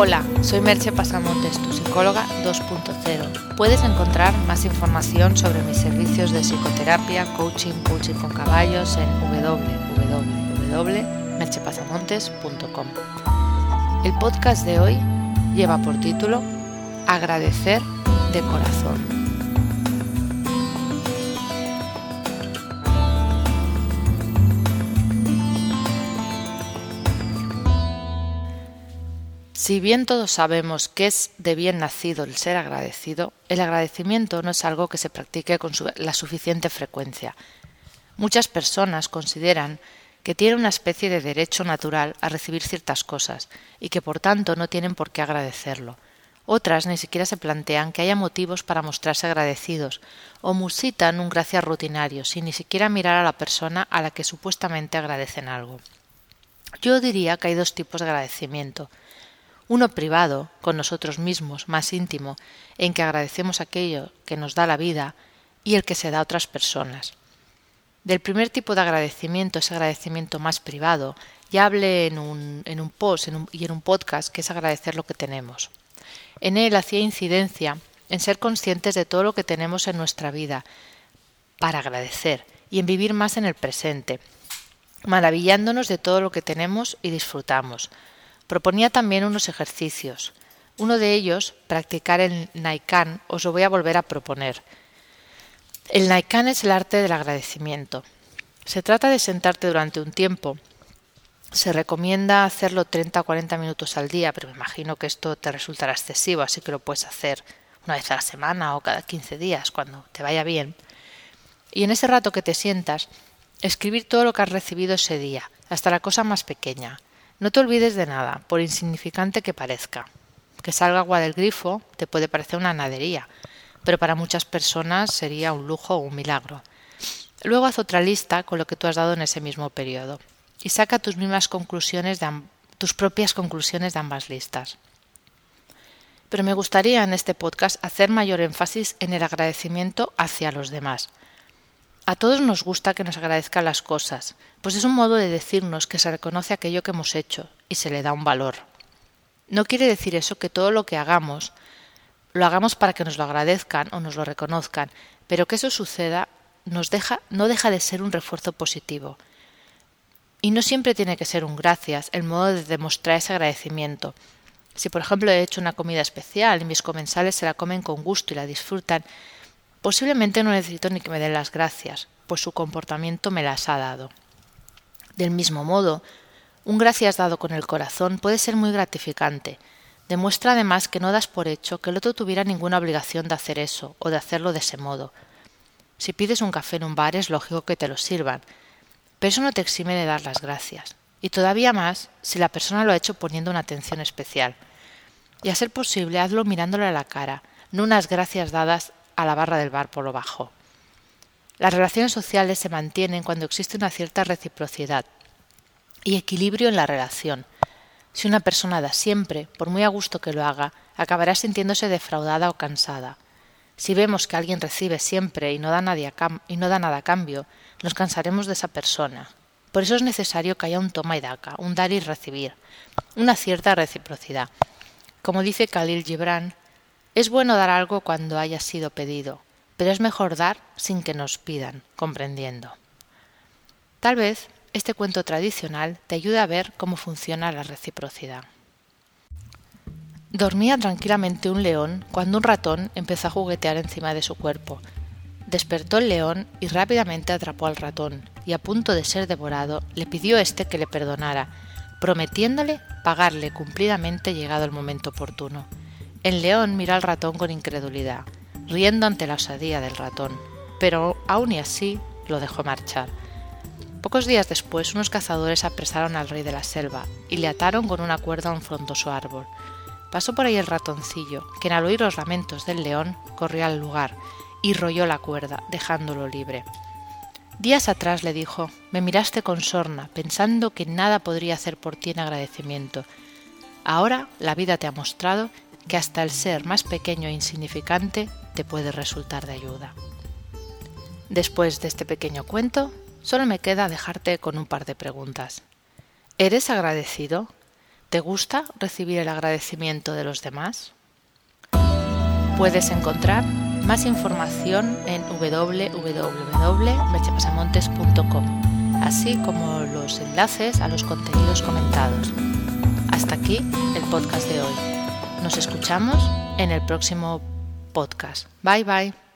Hola, soy Merche Pasamontes, tu psicóloga 2.0. Puedes encontrar más información sobre mis servicios de psicoterapia, coaching, coaching con caballos en www.merchepasamontes.com. El podcast de hoy lleva por título Agradecer de corazón. Si bien todos sabemos que es de bien nacido el ser agradecido, el agradecimiento no es algo que se practique con la suficiente frecuencia. Muchas personas consideran que tienen una especie de derecho natural a recibir ciertas cosas y que por tanto no tienen por qué agradecerlo. Otras ni siquiera se plantean que haya motivos para mostrarse agradecidos o musitan un gracias rutinario sin ni siquiera mirar a la persona a la que supuestamente agradecen algo. Yo diría que hay dos tipos de agradecimiento uno privado, con nosotros mismos, más íntimo, en que agradecemos aquello que nos da la vida, y el que se da a otras personas. Del primer tipo de agradecimiento, ese agradecimiento más privado, ya hablé en un, en un post y en un podcast que es agradecer lo que tenemos. En él hacía incidencia en ser conscientes de todo lo que tenemos en nuestra vida para agradecer y en vivir más en el presente, maravillándonos de todo lo que tenemos y disfrutamos, Proponía también unos ejercicios. Uno de ellos, practicar el Naikan, os lo voy a volver a proponer. El Naikan es el arte del agradecimiento. Se trata de sentarte durante un tiempo. Se recomienda hacerlo 30 o 40 minutos al día, pero me imagino que esto te resultará excesivo, así que lo puedes hacer una vez a la semana o cada 15 días, cuando te vaya bien. Y en ese rato que te sientas, escribir todo lo que has recibido ese día, hasta la cosa más pequeña. No te olvides de nada, por insignificante que parezca. Que salga agua del grifo te puede parecer una nadería, pero para muchas personas sería un lujo o un milagro. Luego haz otra lista con lo que tú has dado en ese mismo periodo y saca tus mismas conclusiones de tus propias conclusiones de ambas listas. Pero me gustaría en este podcast hacer mayor énfasis en el agradecimiento hacia los demás. A todos nos gusta que nos agradezcan las cosas, pues es un modo de decirnos que se reconoce aquello que hemos hecho y se le da un valor. No quiere decir eso que todo lo que hagamos lo hagamos para que nos lo agradezcan o nos lo reconozcan, pero que eso suceda nos deja, no deja de ser un refuerzo positivo. Y no siempre tiene que ser un gracias el modo de demostrar ese agradecimiento. Si por ejemplo he hecho una comida especial y mis comensales se la comen con gusto y la disfrutan, Posiblemente no necesito ni que me den las gracias, pues su comportamiento me las ha dado. Del mismo modo, un gracias dado con el corazón puede ser muy gratificante. Demuestra además que no das por hecho que el otro tuviera ninguna obligación de hacer eso o de hacerlo de ese modo. Si pides un café en un bar es lógico que te lo sirvan, pero eso no te exime de dar las gracias, y todavía más si la persona lo ha hecho poniendo una atención especial. Y a ser posible, hazlo mirándole a la cara, no unas gracias dadas a la barra del bar por lo bajo. Las relaciones sociales se mantienen cuando existe una cierta reciprocidad y equilibrio en la relación. Si una persona da siempre, por muy a gusto que lo haga, acabará sintiéndose defraudada o cansada. Si vemos que alguien recibe siempre y no da, y no da nada a cambio, nos cansaremos de esa persona. Por eso es necesario que haya un toma y daca, un dar y recibir, una cierta reciprocidad. Como dice Khalil Gibran, es bueno dar algo cuando haya sido pedido, pero es mejor dar sin que nos pidan, comprendiendo. Tal vez este cuento tradicional te ayude a ver cómo funciona la reciprocidad. Dormía tranquilamente un león cuando un ratón empezó a juguetear encima de su cuerpo. Despertó el león y rápidamente atrapó al ratón, y a punto de ser devorado, le pidió a éste que le perdonara, prometiéndole pagarle cumplidamente llegado el momento oportuno. El león miró al ratón con incredulidad, riendo ante la osadía del ratón, pero aun y así lo dejó marchar. Pocos días después, unos cazadores apresaron al rey de la selva y le ataron con una cuerda a un frondoso árbol. Pasó por ahí el ratoncillo, quien al oír los lamentos del león corrió al lugar y rolló la cuerda, dejándolo libre. Días atrás le dijo, me miraste con sorna, pensando que nada podría hacer por ti en agradecimiento. Ahora la vida te ha mostrado que hasta el ser más pequeño e insignificante te puede resultar de ayuda. Después de este pequeño cuento, solo me queda dejarte con un par de preguntas. ¿Eres agradecido? ¿Te gusta recibir el agradecimiento de los demás? Puedes encontrar más información en www.mechepasamontes.com, así como los enlaces a los contenidos comentados. Hasta aquí el podcast de hoy. Nos escuchamos en el próximo podcast. Bye bye.